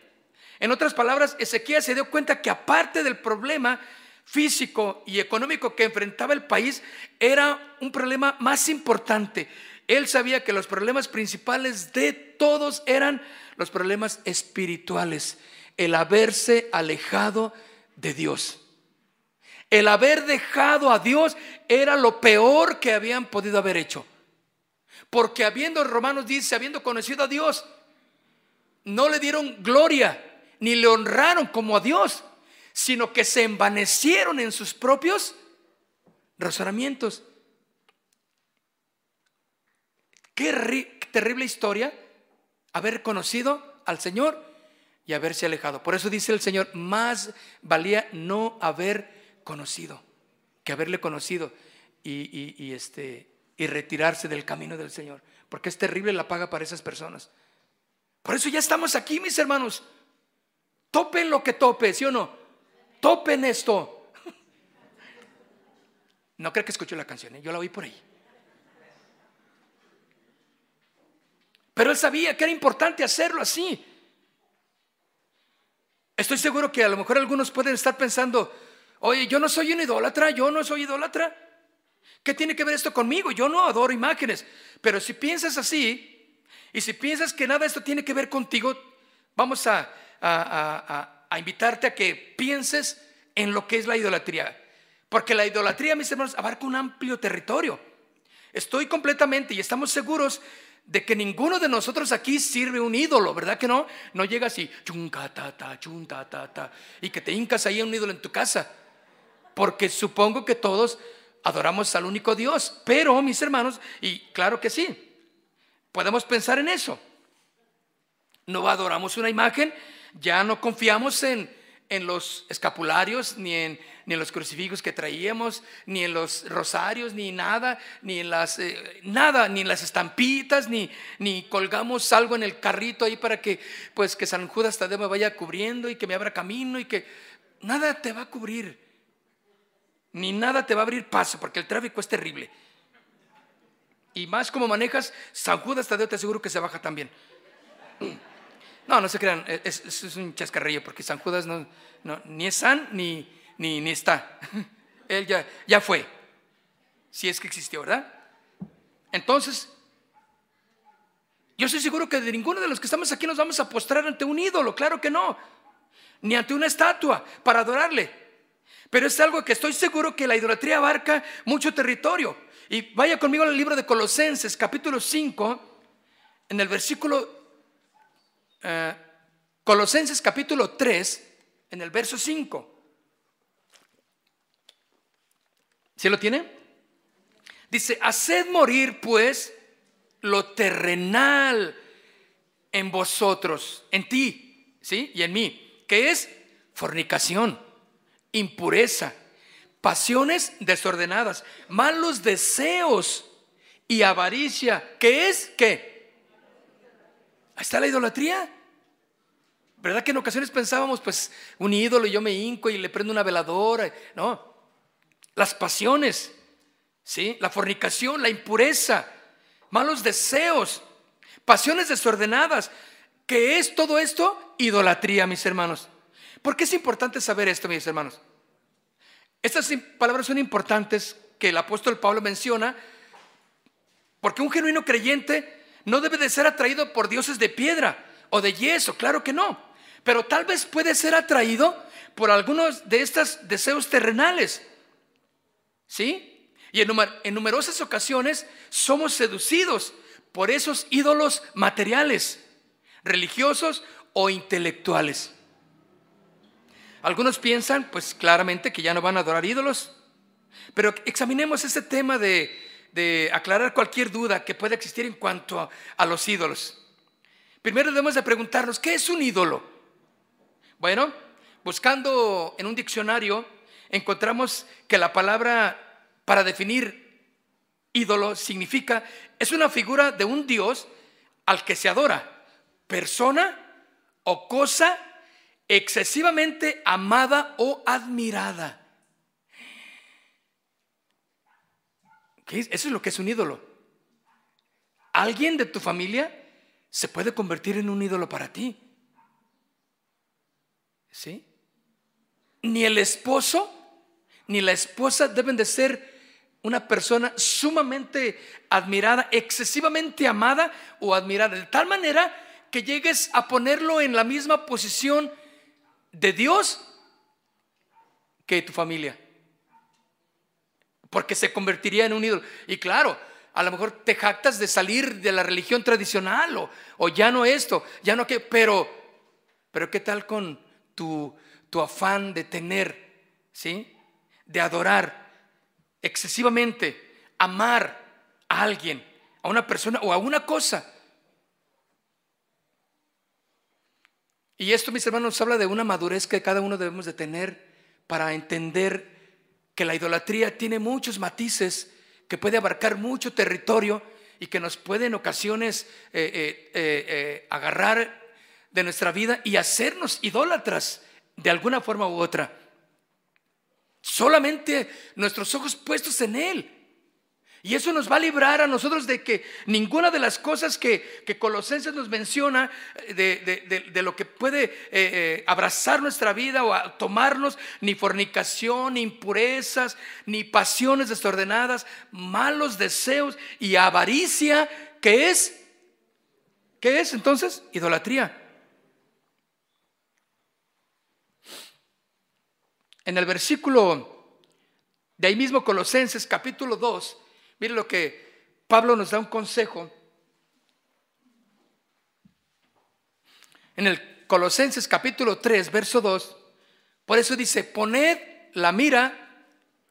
Speaker 1: En otras palabras, Ezequías se dio cuenta que aparte del problema físico y económico que enfrentaba el país, era un problema más importante. Él sabía que los problemas principales de todos eran los problemas espirituales el haberse alejado de Dios. El haber dejado a Dios era lo peor que habían podido haber hecho. Porque habiendo, Romanos dice, habiendo conocido a Dios, no le dieron gloria ni le honraron como a Dios, sino que se envanecieron en sus propios razonamientos. Qué terrible historia haber conocido al Señor y haberse alejado. Por eso dice el Señor, más valía no haber conocido que haberle conocido y, este, y retirarse del camino del Señor. Porque es terrible la paga para esas personas. Por eso ya estamos aquí, mis hermanos. Topen lo que tope, ¿sí o no? Topen esto. No creo que escuchó la canción, ¿eh? yo la oí por ahí. Pero él sabía que era importante hacerlo así. Estoy seguro que a lo mejor algunos pueden estar pensando, oye, yo no soy un idólatra, yo no soy idólatra. ¿Qué tiene que ver esto conmigo? Yo no adoro imágenes. Pero si piensas así, y si piensas que nada de esto tiene que ver contigo, vamos a, a, invitarte a que pienses en lo que es la idolatría. Porque la idolatría, mis hermanos, abarca un amplio territorio. Estoy completamente y estamos seguros de que ninguno de nosotros aquí sirve un ídolo, ¿verdad que no? No llega así, ta, ta, ta, ta, y que te hincas ahí a un ídolo en tu casa. Porque supongo que todos adoramos al único Dios. Pero, mis hermanos, y claro que sí, podemos pensar en eso. No adoramos una imagen, ya no confiamos en, en los escapularios, ni en, ni los crucifijos que traíamos, ni en los rosarios, ni nada, ni en las, eh, nada, ni en las estampitas, ni, ni colgamos algo en el carrito ahí para que, pues, que San Judas Tadeo me vaya cubriendo y que me abra camino y que nada te va a cubrir, ni nada te va a abrir paso, porque el tráfico es terrible. Y más como manejas, San Judas Tadeo te aseguro que se baja también. No, no se crean, e, es, un chascarrillo porque San Judas no, ni es san ni, ni, ni está. Él ya, ya fue, si es que existió, ¿verdad? Entonces, yo estoy seguro que de ninguno de los que estamos aquí nos vamos a postrar ante un ídolo, claro que no, ni ante una estatua para adorarle. Pero es algo que estoy seguro que la idolatría abarca mucho territorio. Y vaya conmigo al libro de Colosenses, capítulo 5, en el versículo eh, Colosenses capítulo 3, en el verso 5. ¿Sí lo tiene? Dice, haced morir pues lo terrenal en vosotros, en ti, ¿sí? Y en mí, que es fornicación, impureza, pasiones desordenadas, malos deseos y avaricia, que es qué? Está la idolatría. ¿Verdad que en ocasiones pensábamos, pues, un ídolo y yo me hinco y le prendo una veladora? No, las pasiones, ¿sí? La fornicación, la impureza, malos deseos, pasiones desordenadas. ¿Qué es todo esto? Idolatría, mis hermanos. ¿Por qué es importante saber esto, mis hermanos? Estas palabras son importantes que el apóstol Pablo menciona, porque un genuino creyente no debe de ser atraído por dioses de piedra o de yeso, claro que no, pero tal vez puede ser atraído por algunos de estos deseos terrenales. ¿Sí? Y en, en numerosas ocasiones somos seducidos por esos ídolos materiales, religiosos o intelectuales. Algunos piensan, pues claramente, que ya no van a adorar ídolos, pero examinemos este tema de, aclarar cualquier duda que pueda existir en cuanto a, a los ídolos. Primero debemos de preguntarnos, ¿qué es un ídolo? Bueno, buscando en un diccionario, encontramos que la palabra para definir ídolo significa, es una figura de un Dios al que se adora, persona o cosa excesivamente amada o admirada. Eso es lo que es un ídolo. Alguien de tu familia se puede convertir en un ídolo para ti. ¿Sí? Ni el esposo ni la esposa deben de ser una persona sumamente admirada, excesivamente amada o admirada, de tal manera que llegues a ponerlo en la misma posición de Dios que tu familia. Porque se convertiría en un ídolo. Y claro, a lo mejor te jactas de salir de la religión tradicional o, ya no esto, ya no que, pero, pero ¿qué tal con tu, tu afán de tener, ¿sí? De adorar excesivamente, amar a alguien, a una persona o a una cosa Y esto, mis hermanos, habla de una madurez que cada uno debemos de tener para entender que la idolatría tiene muchos matices, que puede abarcar mucho territorio y que nos puede en ocasiones eh, eh, eh, agarrar de nuestra vida y hacernos idólatras de alguna forma u otra. Solamente nuestros ojos puestos en Él y eso nos va a librar a nosotros de que ninguna de las cosas que, Colosenses nos menciona, eh, de, lo que puede eh, eh, abrazar nuestra vida o tomarnos, ni fornicación, ni impurezas, ni pasiones desordenadas, malos deseos y avaricia, ¿qué es? ¿Qué es entonces? Idolatría. En el versículo de ahí mismo Colosenses capítulo 2, Mire lo que Pablo nos da un consejo. En el Colosenses capítulo 3, verso 2, por eso dice, poned la mira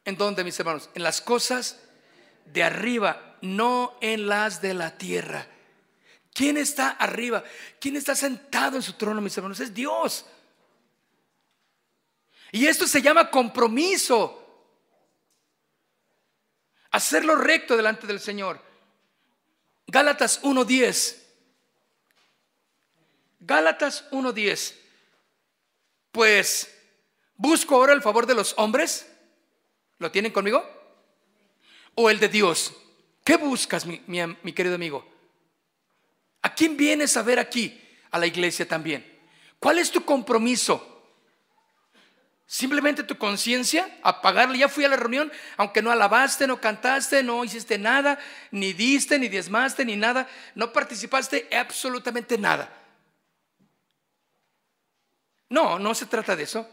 Speaker 1: en donde, mis hermanos, en las cosas de arriba, no en las de la tierra. ¿Quién está arriba? ¿Quién está sentado en su trono, mis hermanos? Es Dios. Y esto se llama compromiso. Hacerlo recto delante del Señor. Gálatas 1.10. Gálatas 1.10. Pues, ¿busco ahora el favor de los hombres? ¿Lo tienen conmigo? ¿O el de Dios? ¿Qué buscas, mi, mi querido amigo? ¿A quién vienes a ver aquí? A la iglesia también. ¿Cuál es tu compromiso? Simplemente tu conciencia, apagarle. Ya fui a la reunión, aunque no alabaste, no cantaste, no hiciste nada, ni diste, ni diezmaste, ni nada. No participaste absolutamente nada. No, no se trata de eso.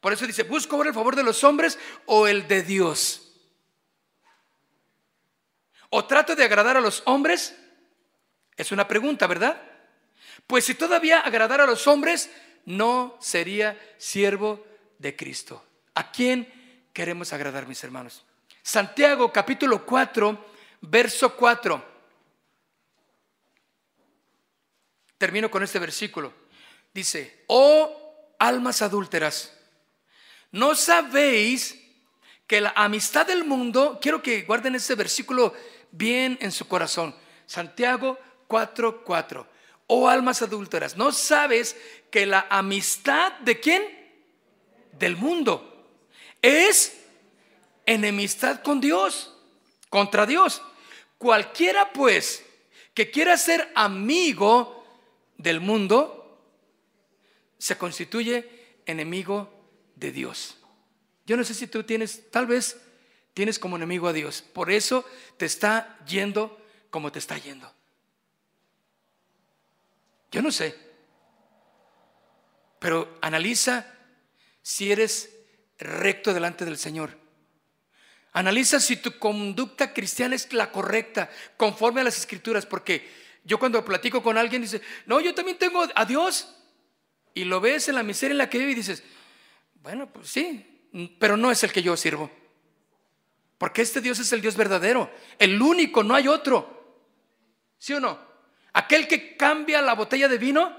Speaker 1: Por eso dice, busco ahora el favor de los hombres o el de Dios. ¿O trato de agradar a los hombres? Es una pregunta, ¿verdad? Pues si todavía agradar a los hombres, no sería siervo de Cristo. ¿A quién queremos agradar, mis hermanos? Santiago capítulo 4, verso 4. Termino con este versículo. Dice, oh almas adúlteras, ¿no sabéis que la amistad del mundo, quiero que guarden ese versículo bien en su corazón, Santiago 4:4, oh almas adúlteras, ¿no sabes que la amistad de quién? Del mundo es enemistad con Dios, contra Dios. Cualquiera pues que quiera ser amigo del mundo, se constituye enemigo de Dios. Yo no sé si tú tienes, tal vez tienes como enemigo a Dios. Por eso te está yendo como te está yendo. Yo no sé. Pero analiza si eres recto delante del Señor. Analiza si tu conducta cristiana es la correcta, conforme a las escrituras, porque yo cuando platico con alguien dice, no, yo también tengo a Dios. Y lo ves en la miseria en la que vive y dices, bueno, pues sí, pero no es el que yo sirvo. Porque este Dios es el Dios verdadero, el único, no hay otro. ¿Sí o no? Aquel que cambia la botella de vino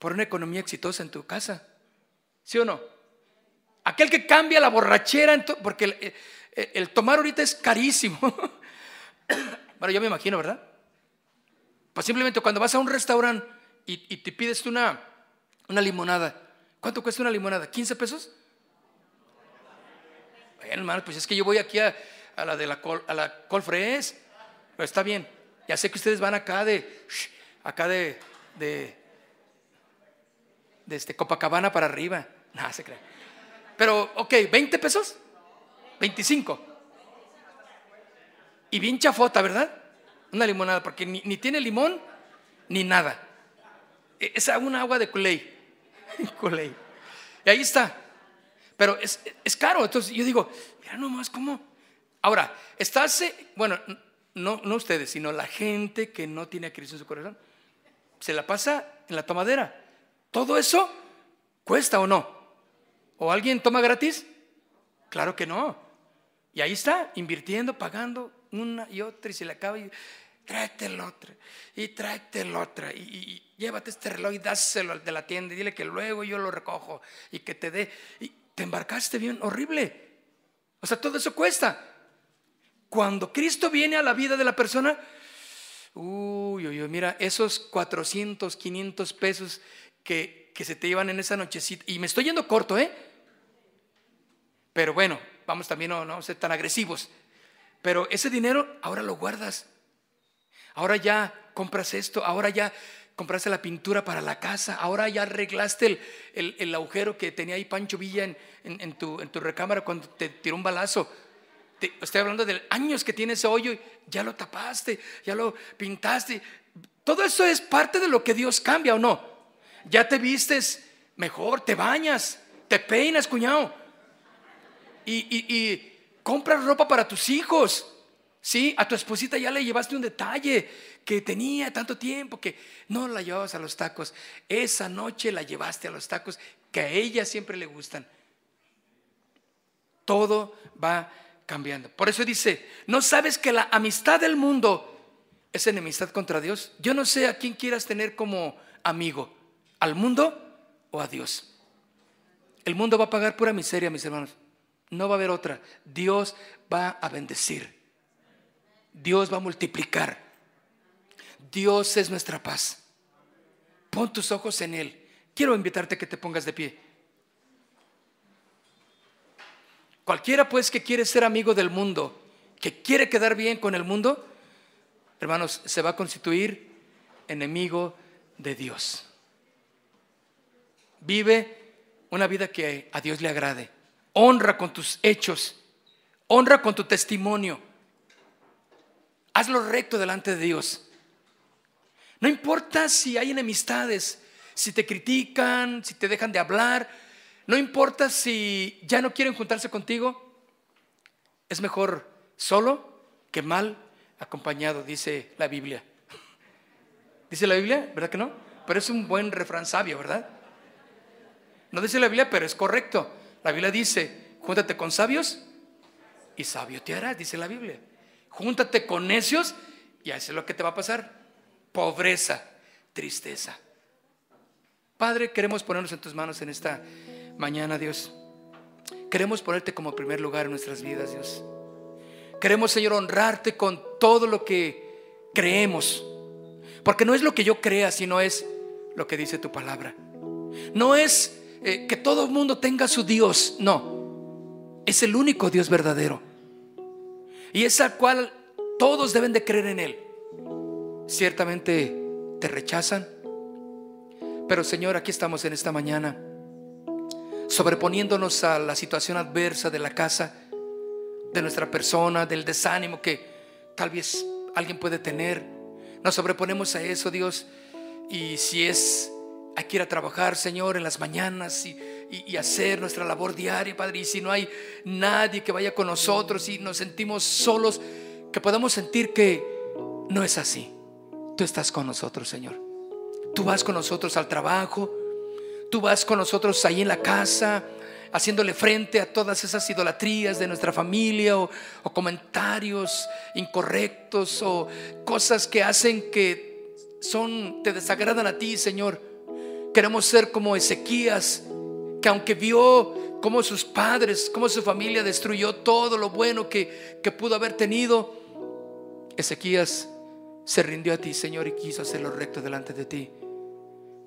Speaker 1: por una economía exitosa en tu casa. ¿Sí o no? Aquel que cambia la borrachera, porque el, tomar ahorita es carísimo. bueno, yo me imagino, ¿verdad? Pues simplemente cuando vas a un restaurante y, te pides una, una limonada, ¿cuánto cuesta una limonada? ¿15 pesos? hermano, pues es que yo voy aquí a, la de la, a la Colfres. Pero está bien. Ya sé que ustedes van acá de, acá de, de, de este Copacabana para arriba. Nada, se cree. Pero, ok, ¿20 pesos? 25. Y bien chafota, ¿verdad? Una limonada, porque ni, tiene limón ni nada. E, es un agua de culé. culé. Y ahí está. Pero es, caro. Entonces yo digo, mira nomás cómo. Ahora, estás, bueno, no, no ustedes, sino la gente que no tiene a en su corazón, se la pasa en la tomadera. ¿Todo eso cuesta o no? ¿O alguien toma gratis? Claro que no. Y ahí está, invirtiendo, pagando una y otra, y se le acaba y tráete el otro, y tráete el otro, y, llévate este reloj y dáselo al de la tienda y dile que luego yo lo recojo y que te dé. Y, te embarcaste bien horrible. O sea, todo eso cuesta. Cuando Cristo viene a la vida de la persona, uy, uy, uy, mira, esos 400, 500 pesos que, se te llevan en esa nochecita, y me estoy yendo corto, ¿eh? Pero bueno, vamos también a no ser tan agresivos. Pero ese dinero ahora lo guardas. Ahora ya compras esto, ahora ya compraste la pintura para la casa, ahora ya arreglaste el, agujero que tenía ahí Pancho Villa en, tu, en, tu, recámara cuando te tiró un balazo. estoy hablando de años que tiene ese hoyo, ya lo tapaste, ya lo pintaste. Todo eso es parte de lo que Dios cambia o no. Ya te vistes mejor, te bañas, te peinas, cuñado. Y, y compras ropa para tus hijos. Sí, a tu esposita ya le llevaste un detalle que tenía tanto tiempo que no la llevabas a los tacos. Esa noche la llevaste a los tacos que a ella siempre le gustan. Todo va cambiando. Por eso dice, ¿no sabes que la amistad del mundo es enemistad contra Dios? Yo no sé a quién quieras tener como amigo, al mundo o a Dios. El mundo va a pagar pura miseria, mis hermanos. No va a haber otra. Dios va a bendecir. Dios va a multiplicar. Dios es nuestra paz. Pon tus ojos en Él. Quiero invitarte a que te pongas de pie. Cualquiera pues que quiere ser amigo del mundo, que quiere quedar bien con el mundo, hermanos, se va a constituir enemigo de Dios. Vive una vida que a Dios le agrade. Honra con tus hechos. Honra con tu testimonio. Hazlo recto delante de Dios. No importa si hay enemistades, si te critican, si te dejan de hablar, no importa si ya no quieren juntarse contigo, es mejor solo que mal acompañado, dice la Biblia. ¿Dice la Biblia? ¿Verdad que no? Pero es un buen refrán sabio, ¿verdad? No dice la Biblia, pero es correcto. La Biblia dice, júntate con sabios y sabio te harás, dice la Biblia. Júntate con necios y eso es lo que te va a pasar pobreza, tristeza. Padre, queremos ponernos en tus manos en esta mañana, Dios. Queremos ponerte como primer lugar en nuestras vidas, Dios. Queremos, Señor, honrarte con todo lo que creemos. Porque no es lo que yo crea, sino es lo que dice tu palabra. No es eh, que todo el mundo tenga su Dios, no. Es el único Dios verdadero. Y es al cual todos deben de creer en Él. Ciertamente te rechazan. Pero Señor, aquí estamos en esta mañana, sobreponiéndonos a la situación adversa de la casa, de nuestra persona, del desánimo que tal vez alguien puede tener. Nos sobreponemos a eso, Dios. Y si es, hay que ir a trabajar, Señor, en las mañanas y, y, hacer nuestra labor diaria, Padre. Y si no hay nadie que vaya con nosotros y nos sentimos solos, que podamos sentir que no es así. Tú estás con nosotros, Señor. Tú vas con nosotros al trabajo. Tú vas con nosotros ahí en la casa, haciéndole frente a todas esas idolatrías de nuestra familia o, comentarios incorrectos o cosas que hacen que son, te desagradan a ti, Señor. Queremos ser como Ezequías, que aunque vio cómo sus padres, cómo su familia destruyó todo lo bueno que, que pudo haber tenido, Ezequías se rindió a ti, Señor, y quiso hacer lo recto delante de ti.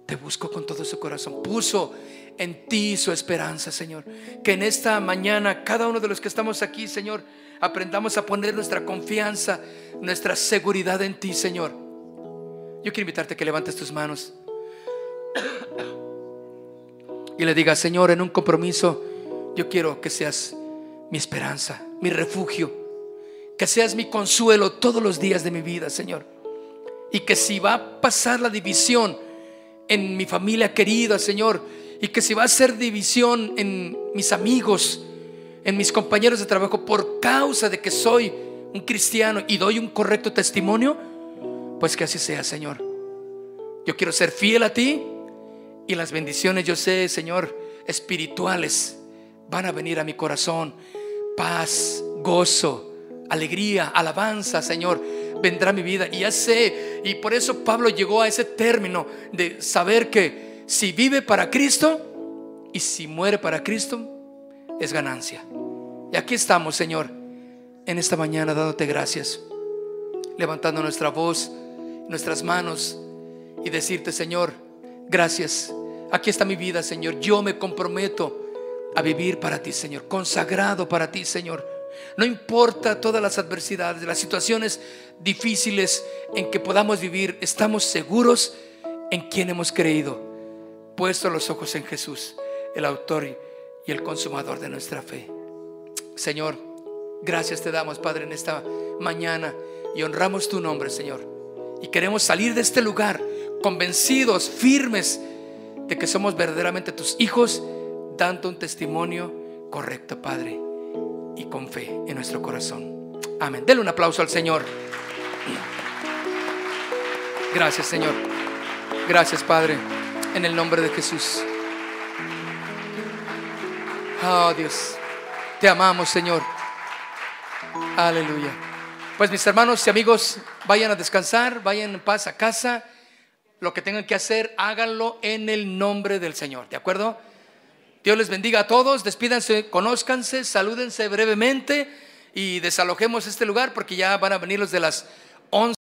Speaker 1: Te buscó con todo su corazón. Puso en ti su esperanza, Señor. Que en esta mañana, cada uno de los que estamos aquí, Señor, aprendamos a poner nuestra confianza, nuestra seguridad en ti, Señor. Yo quiero invitarte a que levantes tus manos y le digas, Señor, en un compromiso, yo quiero que seas mi esperanza, mi refugio que seas mi consuelo todos los días de mi vida, Señor. Y que si va a pasar la división en mi familia querida, Señor, y que si va a ser división en mis amigos, en mis compañeros de trabajo, por causa de que soy un cristiano y doy un correcto testimonio, pues que así sea, Señor. Yo quiero ser fiel a ti y las bendiciones, yo sé, Señor, espirituales van a venir a mi corazón. Paz, gozo, alegría, alabanza, Señor, vendrá mi vida. Y ya sé, y por eso Pablo llegó a ese término de saber que si vive para Cristo y si muere para Cristo, es ganancia. Y aquí estamos, Señor, en esta mañana dándote gracias, levantando nuestra voz, nuestras manos y decirte, Señor, gracias. Aquí está mi vida, Señor. Yo me comprometo a vivir para ti, Señor, consagrado para ti, Señor. No importa todas las adversidades, las situaciones difíciles en que podamos vivir, estamos seguros en quien hemos creído, puesto los ojos en Jesús, el autor y el consumador de nuestra fe. Señor, gracias te damos, Padre, en esta mañana y honramos tu nombre, Señor. Y queremos salir de este lugar convencidos, firmes de que somos verdaderamente tus hijos, dando un testimonio correcto, Padre y con fe en nuestro corazón. Amén. Denle un aplauso al Señor. Gracias, Señor. Gracias, Padre, en el nombre de Jesús. Oh, Dios. Te amamos, Señor. Aleluya. Pues mis hermanos y amigos, vayan a descansar, vayan en paz a casa. Lo que tengan que hacer, háganlo en el nombre del Señor. ¿De acuerdo? Dios les bendiga a todos, despídanse, conózcanse, salúdense brevemente y desalojemos este lugar porque ya van a venir los de las 11.